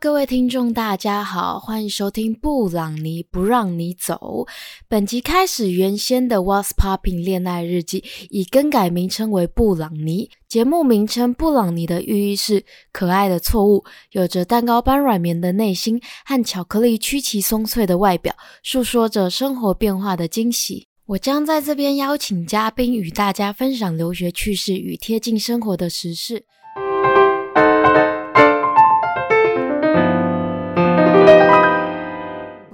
各位听众，大家好，欢迎收听布朗尼不让你走。本集开始，原先的 Was Popping 恋爱日记已更改名称为布朗尼。节目名称布朗尼的寓意是可爱的错误，有着蛋糕般软绵的内心和巧克力曲奇松脆的外表，诉说着生活变化的惊喜。我将在这边邀请嘉宾与大家分享留学趣事与贴近生活的时事。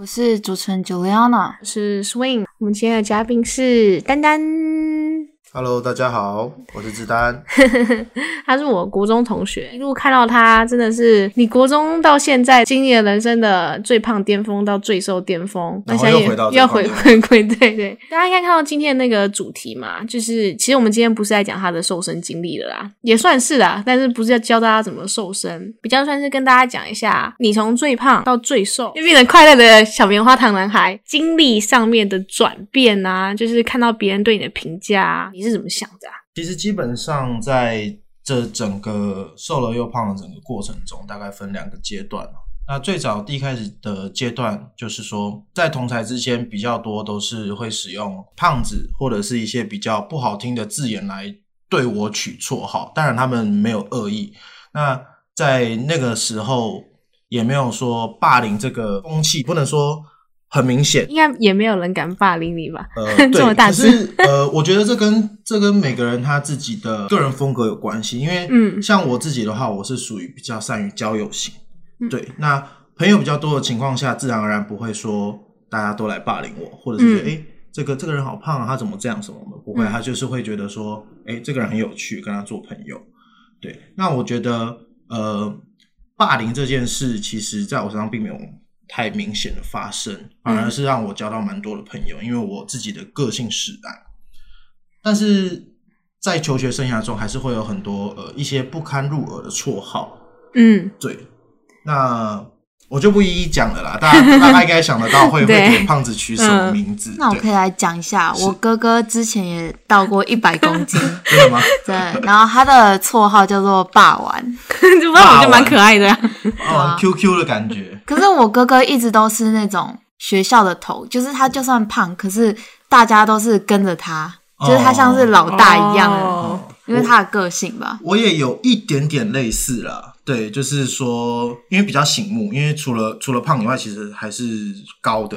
我是主持人 Juliana，我是 Swing。我们今天的嘉宾是丹丹。Hello，大家好，我是志丹。他是我国中同学，一路看到他，真的是你国中到现在经历了人生的最胖巅峰到最瘦巅峰，然后又回到要回 回归，对对。大家应该看到今天那个主题嘛，就是其实我们今天不是在讲他的瘦身经历的啦，也算是啦，但是不是要教大家怎么瘦身，比较算是跟大家讲一下你从最胖到最瘦，就变成快乐的小棉花糖男孩，经历上面的转变啊，就是看到别人对你的评价。你是怎么想的？其实基本上在这整个瘦了又胖的整个过程中，大概分两个阶段。那最早第一开始的阶段，就是说在同台之间比较多都是会使用“胖子”或者是一些比较不好听的字眼来对我取绰号。当然他们没有恶意。那在那个时候也没有说霸凌这个风气，不能说。很明显，应该也没有人敢霸凌你吧？呃，这么大可是呃，我觉得这跟这跟每个人他自己的个人风格有关系。因为，嗯，像我自己的话，我是属于比较善于交友型，对，那朋友比较多的情况下，自然而然不会说大家都来霸凌我，或者是哎，这个这个人好胖啊，他怎么这样什么的，不会，他就是会觉得说，哎，这个人很有趣，跟他做朋友。对，那我觉得，呃，霸凌这件事，其实在我身上并没有。太明显的发生，反而是让我交到蛮多的朋友，因为我自己的个性使然。但是在求学生涯中，还是会有很多呃一些不堪入耳的绰号。嗯，对。那我就不一一讲了啦，大家 大概应该想得到会会给胖子取什么名字。那我可以来讲一下，我哥哥之前也到过一百 公斤，真的吗？对。然后他的绰号叫做霸王，就霸王就蛮可爱的，哦，Q Q 的感觉。可是我哥哥一直都是那种学校的头，就是他就算胖，可是大家都是跟着他，就是他像是老大一样，因为他的个性吧。我也有一点点类似啦，对，就是说，因为比较醒目，因为除了除了胖以外，其实还是高的。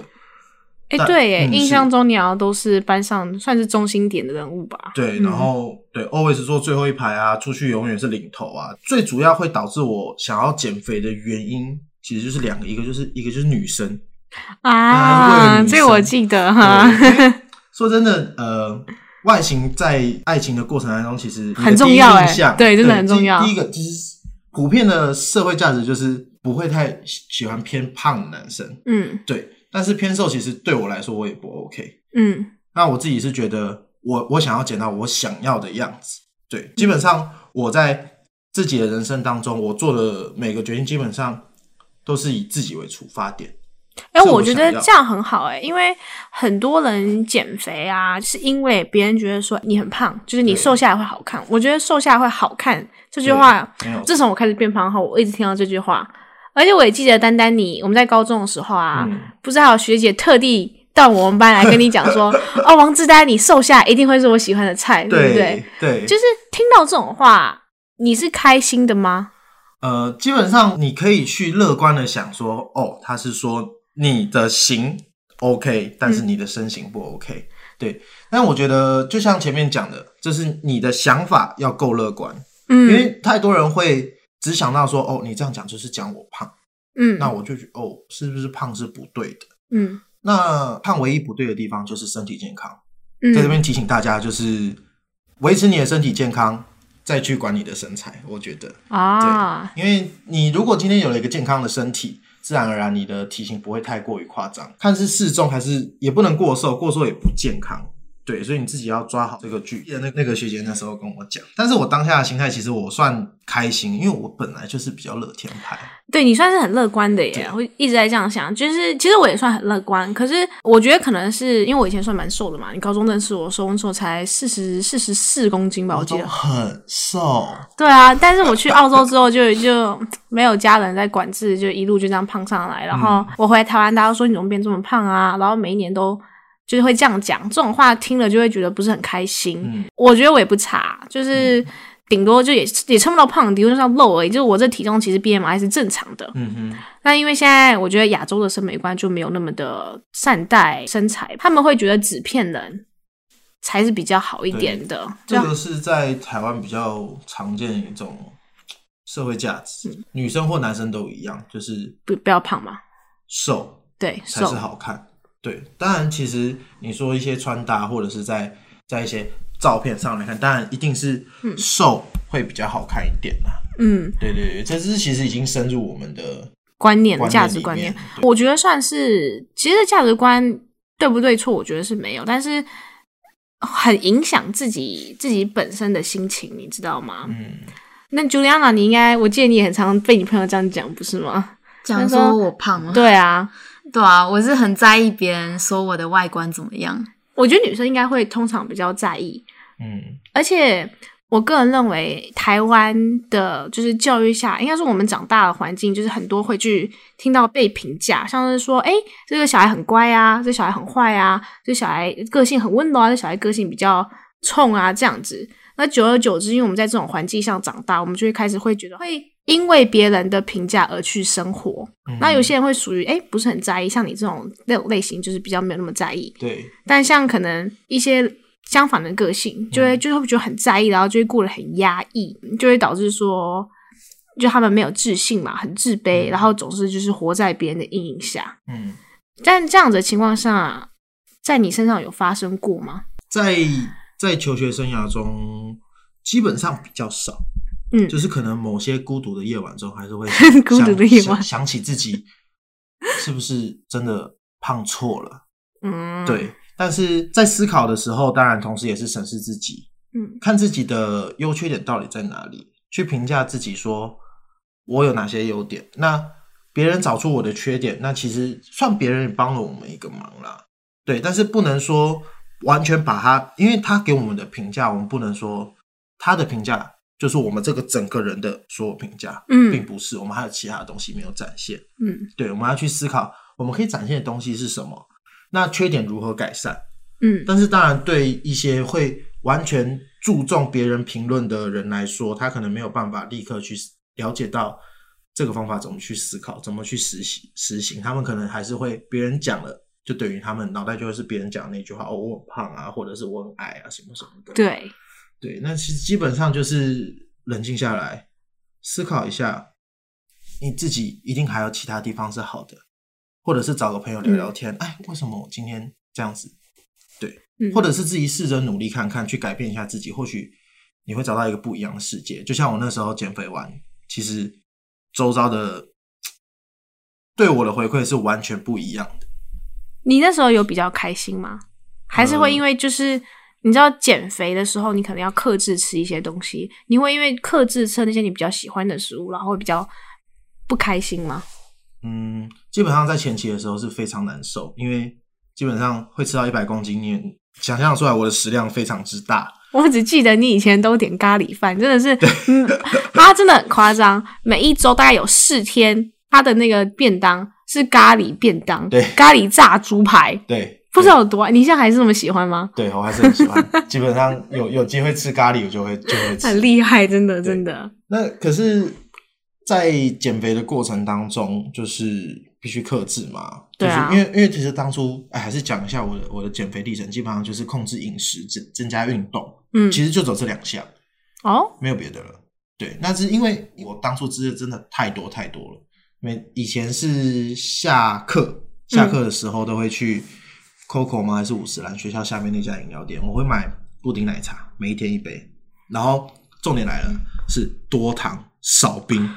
哎，对，哎，印象中你好像都是班上算是中心点的人物吧？对，然后对，always 坐最后一排啊，出去永远是领头啊。最主要会导致我想要减肥的原因。其实就是两个，一个就是一个就是女生啊，这个我记得哈。说真的，呃，外形在爱情的过程当中，其实很重要哎，对，真的很重要。第一个其实普遍的社会价值就是不会太喜欢偏胖的男生，嗯，对。但是偏瘦其实对我来说我也不 OK，嗯。那我自己是觉得，我我想要减到我想要的样子，对。基本上我在自己的人生当中，我做的每个决定基本上。都是以自己为出发点，哎，我觉得这样很好哎，因为很多人减肥啊，是因为别人觉得说你很胖，就是你瘦下来会好看。我觉得瘦下来会好看这句话，自从我开始变胖后，我一直听到这句话，而且我也记得丹丹你，我们在高中的时候啊，不是还有学姐特地到我们班来跟你讲说，哦，王志丹，你瘦下来一定会是我喜欢的菜，对不对？对，就是听到这种话，你是开心的吗？呃，基本上你可以去乐观的想说，哦，他是说你的形 OK，但是你的身形不 OK，对。但我觉得就像前面讲的，就是你的想法要够乐观，嗯，因为太多人会只想到说，哦，你这样讲就是讲我胖，嗯，那我就觉哦，是不是胖是不对的，嗯，那胖唯一不对的地方就是身体健康，在这边提醒大家，就是维持你的身体健康。再去管你的身材，我觉得。啊，对，因为你如果今天有了一个健康的身体，自然而然你的体型不会太过于夸张，看是适中还是也不能过瘦，过瘦也不健康。对，所以你自己要抓好这个距。那那个学姐那时候跟我讲，但是我当下的心态其实我算开心，因为我本来就是比较乐天派。对你算是很乐观的耶，我一直在这样想，就是其实我也算很乐观。可是我觉得可能是因为我以前算蛮瘦的嘛，你高中认识我，瘦的时候才四十四十四公斤吧，我记得很瘦。对啊，但是我去澳洲之后就就没有家人在管制，就一路就这样胖上来。然后我回台湾，大家说你怎么变这么胖啊？然后每一年都。就是会这样讲，这种话听了就会觉得不是很开心。我觉得我也不差，就是顶多就也也称不到胖，顶多就是漏而已。就是我这体重其实 B M I 是正常的。嗯哼。那因为现在我觉得亚洲的审美观就没有那么的善待身材，他们会觉得纸片人才是比较好一点的。这个是在台湾比较常见的一种社会价值，女生或男生都一样，就是不不要胖嘛，瘦对才是好看。对，当然，其实你说一些穿搭，或者是在在一些照片上来看，当然一定是瘦会比较好看一点啦。嗯，对对对，这是其实已经深入我们的观念、价值观念。我觉得算是，其实价值观对不对错，我觉得是没有，但是很影响自己自己本身的心情，你知道吗？嗯。那 Juliana，你应该，我记得你也很常被你朋友这样讲，不是吗？讲说我胖吗？对啊。对啊，我是很在意别人说我的外观怎么样。我觉得女生应该会通常比较在意，嗯，而且我个人认为台湾的就是教育下，应该是我们长大的环境，就是很多会去听到被评价，像是说，哎，这个小孩很乖啊，这小孩很坏啊，这小孩个性很温柔啊，这小孩个性比较冲啊，这样子。那久而久之，因为我们在这种环境上长大，我们就会开始会觉得会。因为别人的评价而去生活，那有些人会属于哎不是很在意，像你这种那种类型就是比较没有那么在意。对，但像可能一些相反的个性，就会就会觉得很在意，然后就会过得很压抑，就会导致说，就他们没有自信嘛，很自卑，然后总是就是活在别人的阴影下。嗯，但这样的情况下，在你身上有发生过吗？在在求学生涯中，基本上比较少。嗯，就是可能某些孤独的夜晚中，还是会 孤独的夜晚想起自己 是不是真的胖错了。嗯，对。但是在思考的时候，当然同时也是审视自己，嗯，看自己的优缺点到底在哪里，去评价自己，说我有哪些优点。那别人找出我的缺点，那其实算别人帮了我们一个忙啦。对，但是不能说完全把他，因为他给我们的评价，我们不能说他的评价。就是我们这个整个人的所有评价，嗯，并不是我们还有其他的东西没有展现，嗯，对，我们要去思考我们可以展现的东西是什么，那缺点如何改善，嗯，但是当然对一些会完全注重别人评论的人来说，他可能没有办法立刻去了解到这个方法怎么去思考，怎么去实行实行，他们可能还是会别人讲了，就等于他们脑袋就会是别人讲那句话，哦，我很胖啊，或者是我很矮啊，什么什么的，对。对，那其实基本上就是冷静下来，思考一下，你自己一定还有其他地方是好的，或者是找个朋友聊聊天。哎，为什么我今天这样子？对，或者是自己试着努力看看，去改变一下自己，或许你会找到一个不一样的世界。就像我那时候减肥完，其实周遭的对我的回馈是完全不一样的。你那时候有比较开心吗？还是会因为就是？你知道减肥的时候，你可能要克制吃一些东西。你会因为克制吃那些你比较喜欢的食物，然后会比较不开心吗？嗯，基本上在前期的时候是非常难受，因为基本上会吃到一百公斤，你想象出来我的食量非常之大。我只记得你以前都点咖喱饭，真的是，嗯，他真的很夸张，每一周大概有四天，他的那个便当是咖喱便当，对，咖喱炸猪排，对。不知道有多，你现在还是这么喜欢吗？对我还是很喜欢，基本上有有机会吃咖喱，我就会就会吃。很厉害，真的真的。那可是，在减肥的过程当中，就是必须克制嘛。对啊。因为因为其实当初，哎，还是讲一下我的我的减肥历程，基本上就是控制饮食，增增加运动。嗯。其实就走这两项。哦。没有别的了。对，那是因为我当初吃的真的太多太多了。因为以前是下课下课的时候都会去。Coco 吗？还是五十兰学校下面那家饮料店？我会买布丁奶茶，每一天一杯。然后重点来了，是多糖少冰，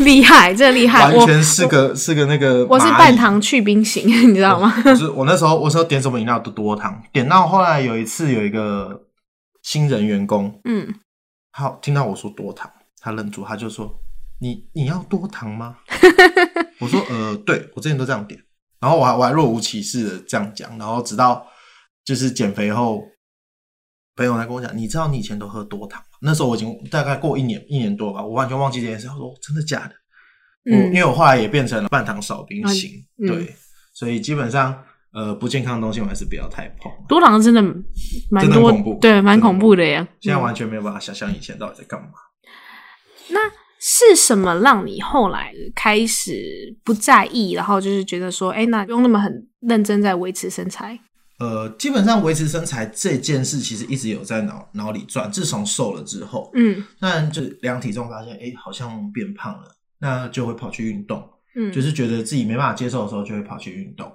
厉害，真的厉害，完全是个是个那个。我是半糖去冰型，你知道吗？就是我那时候，我说点什么饮料都多糖，点到后来有一次有一个新人员工，嗯，好听到我说多糖，他愣住，他就说：“你你要多糖吗？” 我说：“呃，对我之前都这样点。”然后我还我还若无其事的这样讲，然后直到就是减肥后，朋友来跟我讲：“你知道你以前都喝多糖？”那时候我已经大概过一年一年多吧，我完全忘记这件事。我说：“真的假的？”我因为我后来也变成了半糖少冰型，对，所以基本上呃不健康的东西我还是不要太碰。多糖真的蛮多，对，蛮恐怖的呀。现在完全没有办法想象以前到底在干嘛。那。是什么让你后来开始不在意，然后就是觉得说，哎，那不用那么很认真在维持身材？呃，基本上维持身材这件事其实一直有在脑脑里转。自从瘦了之后，嗯，那就量体重发现，哎，好像变胖了，那就会跑去运动，嗯，就是觉得自己没办法接受的时候，就会跑去运动。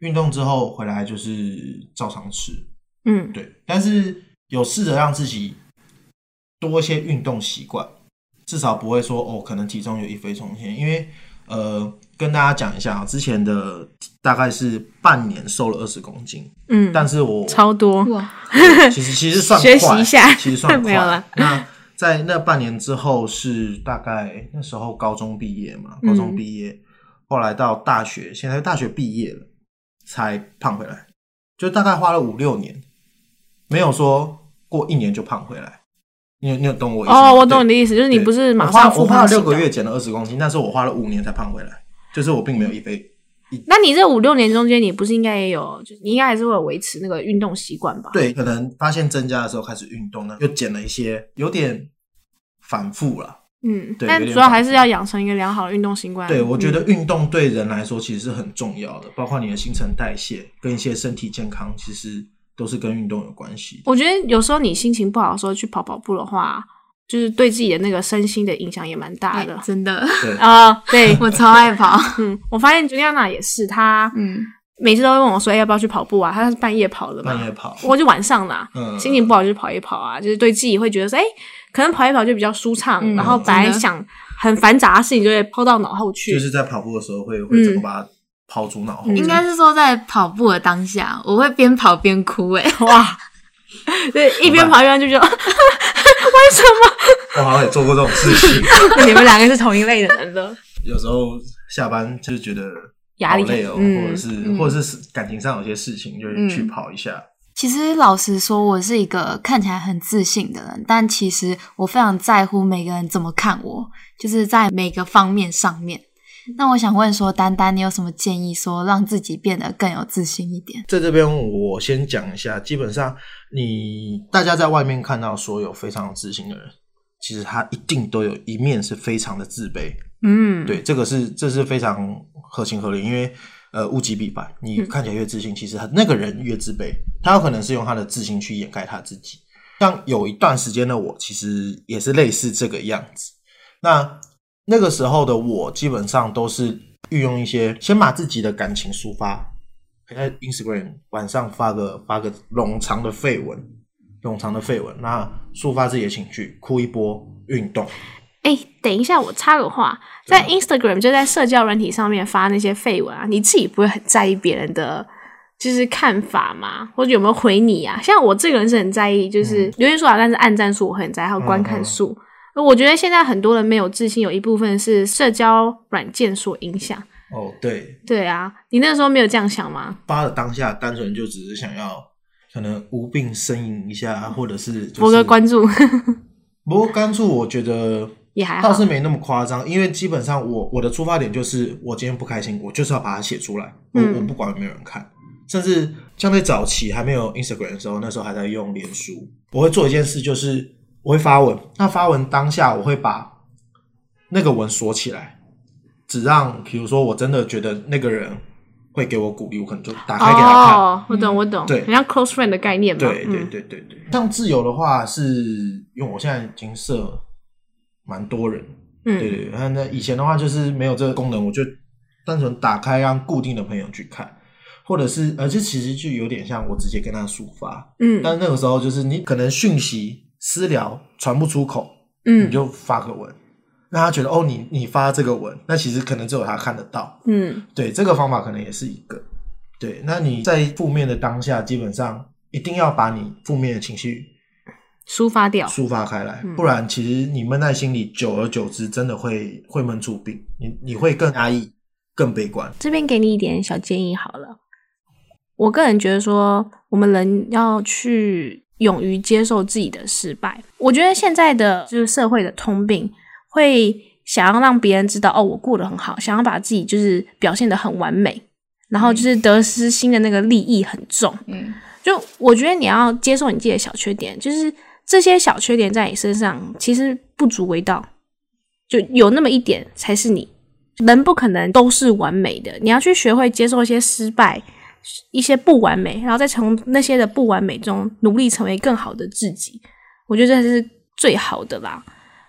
运动之后回来就是照常吃，嗯，对。但是有试着让自己多一些运动习惯。至少不会说哦，可能体重有一飞冲天，因为呃，跟大家讲一下啊，之前的大概是半年瘦了二十公斤，嗯，但是我超多。哇，其实其实算学习一下，其实算 没有了。那在那半年之后是大概那时候高中毕业嘛，高中毕业，后来到大学，现在大学毕业了才胖回来，就大概花了五六年，没有说过一年就胖回来。你你有懂我意思？哦，我懂你的意思，就是你不是马上我花了六个月减了二十公斤，但是我花了五年才胖回来，就是我并没有一飞。那你这五六年中间，你不是应该也有，就你应该还是会有维持那个运动习惯吧？对，可能发现增加的时候开始运动呢，又减了一些，有点反复了。嗯，对，但主要还是要养成一个良好的运动习惯。对，我觉得运动对人来说其实是很重要的，包括你的新陈代谢跟一些身体健康，其实。都是跟运动有关系。我觉得有时候你心情不好的时候去跑跑步的话，就是对自己的那个身心的影响也蛮大的。真的 啊，对 我超爱跑。嗯，我发现朱亚娜也是，她嗯每次都会问我说：“哎，要不要去跑步啊？”她是半夜跑的嘛，半夜跑，我就晚上啦。嗯，心情不好就跑一跑啊，就是对自己会觉得说：“哎，可能跑一跑就比较舒畅。”然后本来想很繁杂的事情就会抛到脑后去。就是在跑步的时候会会怎么把。抛诸脑后，应该是说在跑步的当下，我会边跑边哭。哎，哇，对，一边跑一边就觉得，为什么？我好像也做过这种事情。你们两个是同一类的人了。有时候下班就是觉得压力累哦，或者是或者是感情上有些事情，就去跑一下。其实老实说，我是一个看起来很自信的人，但其实我非常在乎每个人怎么看我，就是在每个方面上面。那我想问说，丹丹，你有什么建议，说让自己变得更有自信一点？在这边，我先讲一下，基本上你大家在外面看到所有非常有自信的人，其实他一定都有一面是非常的自卑。嗯，对，这个是这是非常合情合理，因为呃物极必反，你看起来越自信，其实那个人越自卑，他有可能是用他的自信去掩盖他自己。像有一段时间的我，其实也是类似这个样子。那那个时候的我，基本上都是运用一些先把自己的感情抒发，在 Instagram 晚上发个发个冗长的废文，冗长的废文，那抒发自己的情绪，哭一波，运动。哎，等一下，我插个话，在 Instagram 就在社交软体上面发那些废文啊，你自己不会很在意别人的就是看法吗？或者有没有回你啊？像我这个人是很在意，就是留言数啊，但是按赞数我很在意，还有观看数。我觉得现在很多人没有自信，有一部分是社交软件所影响。哦，对，对啊，你那时候没有这样想吗？发的当下，单纯就只是想要可能无病呻吟一下，或者是博个关注。不过关注，我觉得也还倒是没那么夸张，因为基本上我我的出发点就是，我今天不开心，我就是要把它写出来。我我不管有没有人看，甚至相对早期还没有 Instagram 的时候，那时候还在用脸书，我会做一件事，就是。我会发文，那发文当下我会把那个文锁起来，只让比如说我真的觉得那个人会给我鼓励，我可能就打开给他看。哦，我懂，我懂，对，很像 close friend 的概念嘛。对，对，对，对，对。像自由的话，是因为我现在已经设蛮多人，嗯，对对。那那以前的话就是没有这个功能，我就单纯打开让固定的朋友去看，或者是而且其实就有点像我直接跟他抒发，嗯。但那个时候就是你可能讯息。私聊传不出口，嗯，你就发个文，让他觉得哦，你你发这个文，那其实可能只有他看得到。嗯，对，这个方法可能也是一个。对，那你在负面的当下，基本上一定要把你负面的情绪抒发掉，抒发开来，不然其实你闷在心里，久而久之，真的会会闷出病。你你会更压抑，更悲观。这边给你一点小建议好了。我个人觉得说，我们人要去勇于接受自己的失败。我觉得现在的就是社会的通病，会想要让别人知道哦，我过得很好，想要把自己就是表现的很完美。然后就是得失心的那个利益很重，嗯，就我觉得你要接受你自己的小缺点，就是这些小缺点在你身上其实不足为道，就有那么一点才是你。人不可能都是完美的，你要去学会接受一些失败，一些不完美，然后再从那些的不完美中努力成为更好的自己。我觉得这是最好的啦。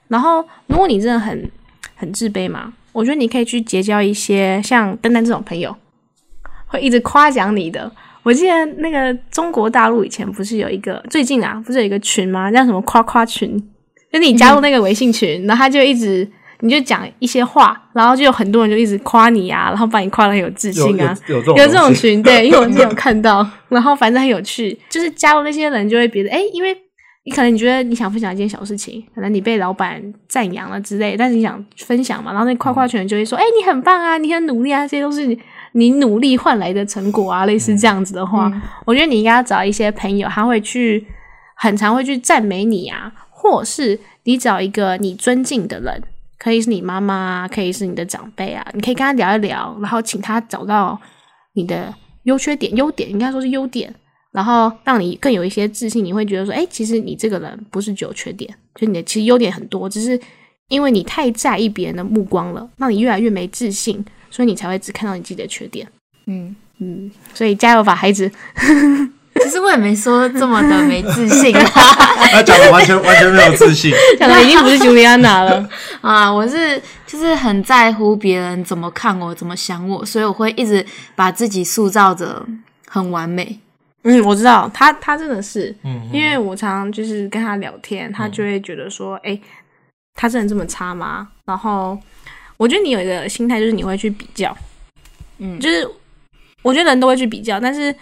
然后如果你真的很很自卑嘛，我觉得你可以去结交一些像丹丹这种朋友。会一直夸奖你的。我记得那个中国大陆以前不是有一个最近啊，不是有一个群吗？叫什么夸夸群？就你加入那个微信群，然后他就一直你就讲一些话，然后就有很多人就一直夸你啊，然后把你夸的很有自信啊。有有这种群，对，因为我之前有看到，然后反正很有趣，就是加入那些人就会觉得，哎，因为你可能你觉得你想分享一件小事情，可能你被老板赞扬了之类，但是你想分享嘛，然后那夸夸群就会说，哎，你很棒啊，你很努力啊，这些都是。你努力换来的成果啊，类似这样子的话，我觉得你应该要找一些朋友，他会去很常会去赞美你啊，或是你找一个你尊敬的人，可以是你妈妈，可以是你的长辈啊，你可以跟他聊一聊，然后请他找到你的优缺点、优点，应该说是优点，然后让你更有一些自信。你会觉得说，哎，其实你这个人不是只有缺点，就你的其实优点很多，只是因为你太在意别人的目光了，让你越来越没自信。所以你才会只看到你自己的缺点，嗯嗯，所以加油吧，孩子。其实我也没说这么的没自信，他讲的完全完全没有自信，讲的已经不是 Juliana 了 啊！我是就是很在乎别人怎么看我，怎么想我，所以我会一直把自己塑造着很完美。嗯，我知道他他真的是，嗯，因为我常常就是跟他聊天，他就会觉得说，哎，他真的这么差吗？然后。我觉得你有一个心态，就是你会去比较，嗯，就是我觉得人都会去比较，但是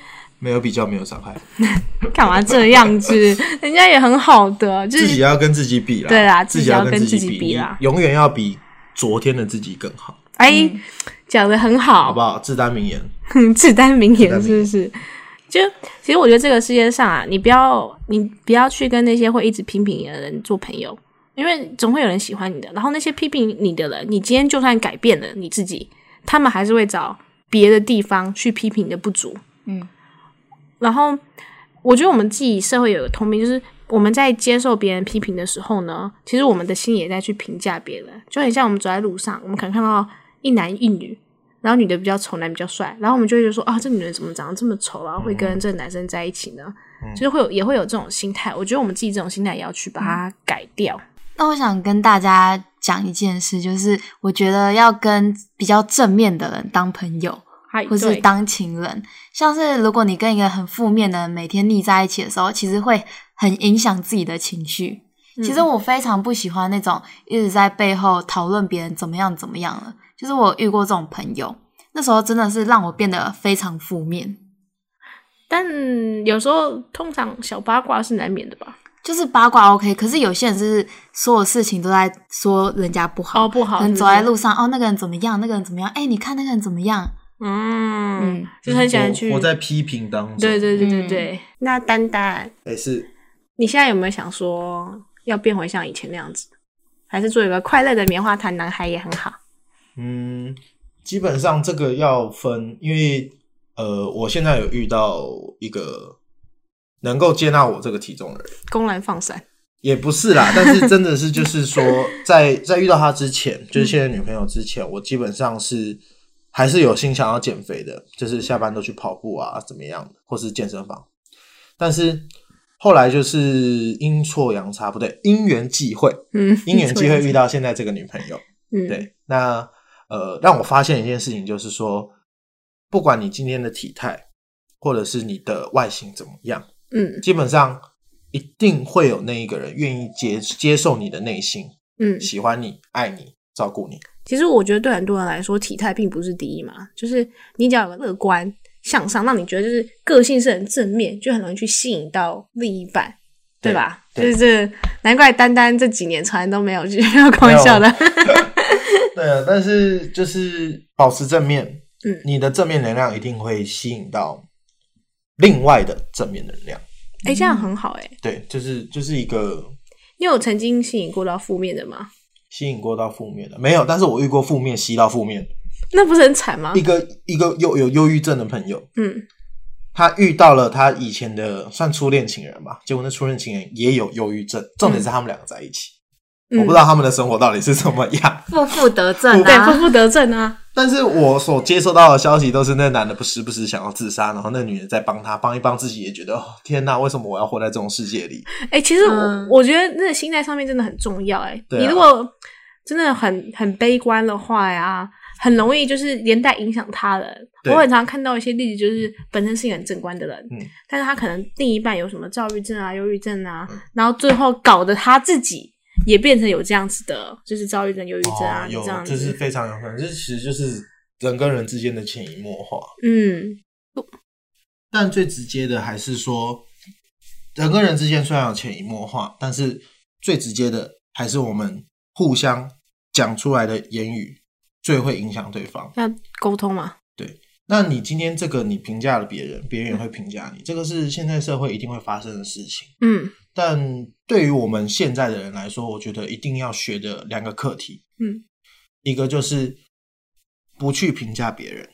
没有比较没有伤害。干嘛这样子？人家也很好的，自己要跟自己比啦，对啦，自己要跟自己比啦，永远要比昨天的自己更好。哎，讲的很好，好不好？自单 名言，自单名言是不是？就其实我觉得这个世界上啊，你不要你不要去跟那些会一直批评你的人做朋友。因为总会有人喜欢你的，然后那些批评你的人，你今天就算改变了你自己，他们还是会找别的地方去批评你的不足。嗯，然后我觉得我们自己社会有个通病，就是我们在接受别人批评的时候呢，其实我们的心也在去评价别人，就很像我们走在路上，我们可能看到一男一女，然后女的比较丑，男比较帅，然后我们就会觉得说啊，这女人怎么长得这么丑啊会跟这个男生在一起呢？就是会有也会有这种心态。我觉得我们自己这种心态也要去把它改掉。那我想跟大家讲一件事，就是我觉得要跟比较正面的人当朋友，或是当情人。像是如果你跟一个很负面的人每天腻在一起的时候，其实会很影响自己的情绪。其实我非常不喜欢那种一直在背后讨论别人怎么样怎么样了。就是我遇过这种朋友，那时候真的是让我变得非常负面。但有时候，通常小八卦是难免的吧。就是八卦 OK，可是有些人是所有事情都在说人家不好，哦不好，可能走在路上哦，那个人怎么样，那个人怎么样？哎，你看那个人怎么样？嗯，就是很喜欢去我在批评当中。对对对对对。那丹丹，哎是，你现在有没有想说要变回像以前那样子，还是做一个快乐的棉花糖男孩也很好？嗯，基本上这个要分，因为呃，我现在有遇到一个。能够接纳我这个体重的人，公然放闪也不是啦，但是真的是就是说，在在遇到他之前，就是现在女朋友之前，我基本上是还是有心想要减肥的，就是下班都去跑步啊，怎么样的，或是健身房。但是后来就是阴错阳差，不对，因缘际会，嗯，因缘际会遇到现在这个女朋友，嗯，对，那呃，让我发现一件事情，就是说，不管你今天的体态，或者是你的外形怎么样。嗯，基本上一定会有那一个人愿意接接受你的内心，嗯，喜欢你，爱你，照顾你。其实我觉得对很多人来说，体态并不是第一嘛，就是你只要有个乐观向上，让你觉得就是个性是很正面，就很容易去吸引到另一半，对吧？就是难怪丹丹这几年从来都没有去 开玩笑的。对啊，但是就是保持正面，嗯，你的正面能量一定会吸引到另外的正面能量。哎，这样很好哎。对，就是就是一个。你有曾经吸引过到负面的吗？吸引过到负面的。没有，但是我遇过负面吸到负面，那不是很惨吗？一个一个有有忧郁症的朋友，嗯，他遇到了他以前的算初恋情人吧，结果那初恋情人也有忧郁症，重点是他们两个在一起，我不知道他们的生活到底是怎么样，负负得正，对，负负得正啊。但是我所接收到的消息都是那男的不时不时想要自杀，然后那女人在帮他帮一帮自己，也觉得哦天哪，为什么我要活在这种世界里？哎，其实我我觉得那个心态上面真的很重要。哎，你如果真的很很悲观的话呀，很容易就是连带影响他人。我很常看到一些例子，就是本身是一个很正观的人，嗯，但是他可能另一半有什么躁郁症啊、忧郁症啊，然后最后搞得他自己。也变成有这样子的，就是躁郁症、忧郁症啊，有这样，就是非常有可能，这其实就是人跟人之间的潜移默化。嗯，但最直接的还是说，人跟人之间虽然有潜移默化，但是最直接的还是我们互相讲出来的言语最会影响对方。那沟通嘛？对。那你今天这个你评价了别人，别人也会评价你，这个是现在社会一定会发生的事情。嗯。但对于我们现在的人来说，我觉得一定要学的两个课题，嗯，一个就是不去评价别人，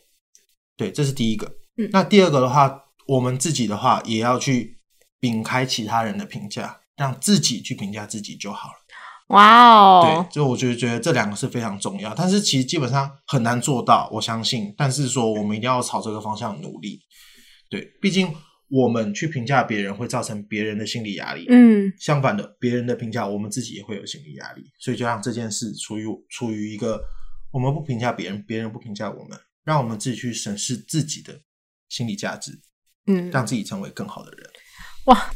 对，这是第一个。嗯，那第二个的话，我们自己的话也要去摒开其他人的评价，让自己去评价自己就好了。哇哦，对，就我觉得觉得这两个是非常重要，但是其实基本上很难做到，我相信。但是说我们一定要朝这个方向努力，对，毕竟。我们去评价别人会造成别人的心理压力，嗯，相反的，别人的评价我们自己也会有心理压力，所以就让这件事处于处于一个我们不评价别人，别人不评价我们，让我们自己去审视自己的心理价值，嗯，让自己成为更好的人。哇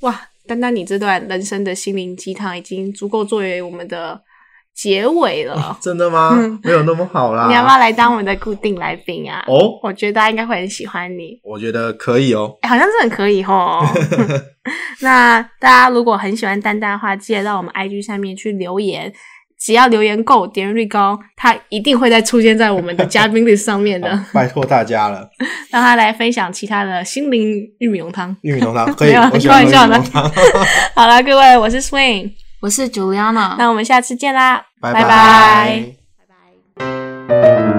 哇，丹丹，你这段人生的心灵鸡汤已经足够作为我们的。结尾了，真的吗？没有那么好啦。你要不要来当我们的固定来宾啊？哦，我觉得大家应该会很喜欢你。我觉得可以哦，好像是很可以哦。那大家如果很喜欢丹丹的话，记得到我们 IG 上面去留言，只要留言够，点击率高，他一定会再出现在我们的嘉宾 list 上面的。拜托大家了，让他来分享其他的心灵玉米浓汤。玉米浓汤可以，开玩笑的。好了，各位，我是 Swing。我是 Juliana，那我们下次见啦，拜拜，拜拜。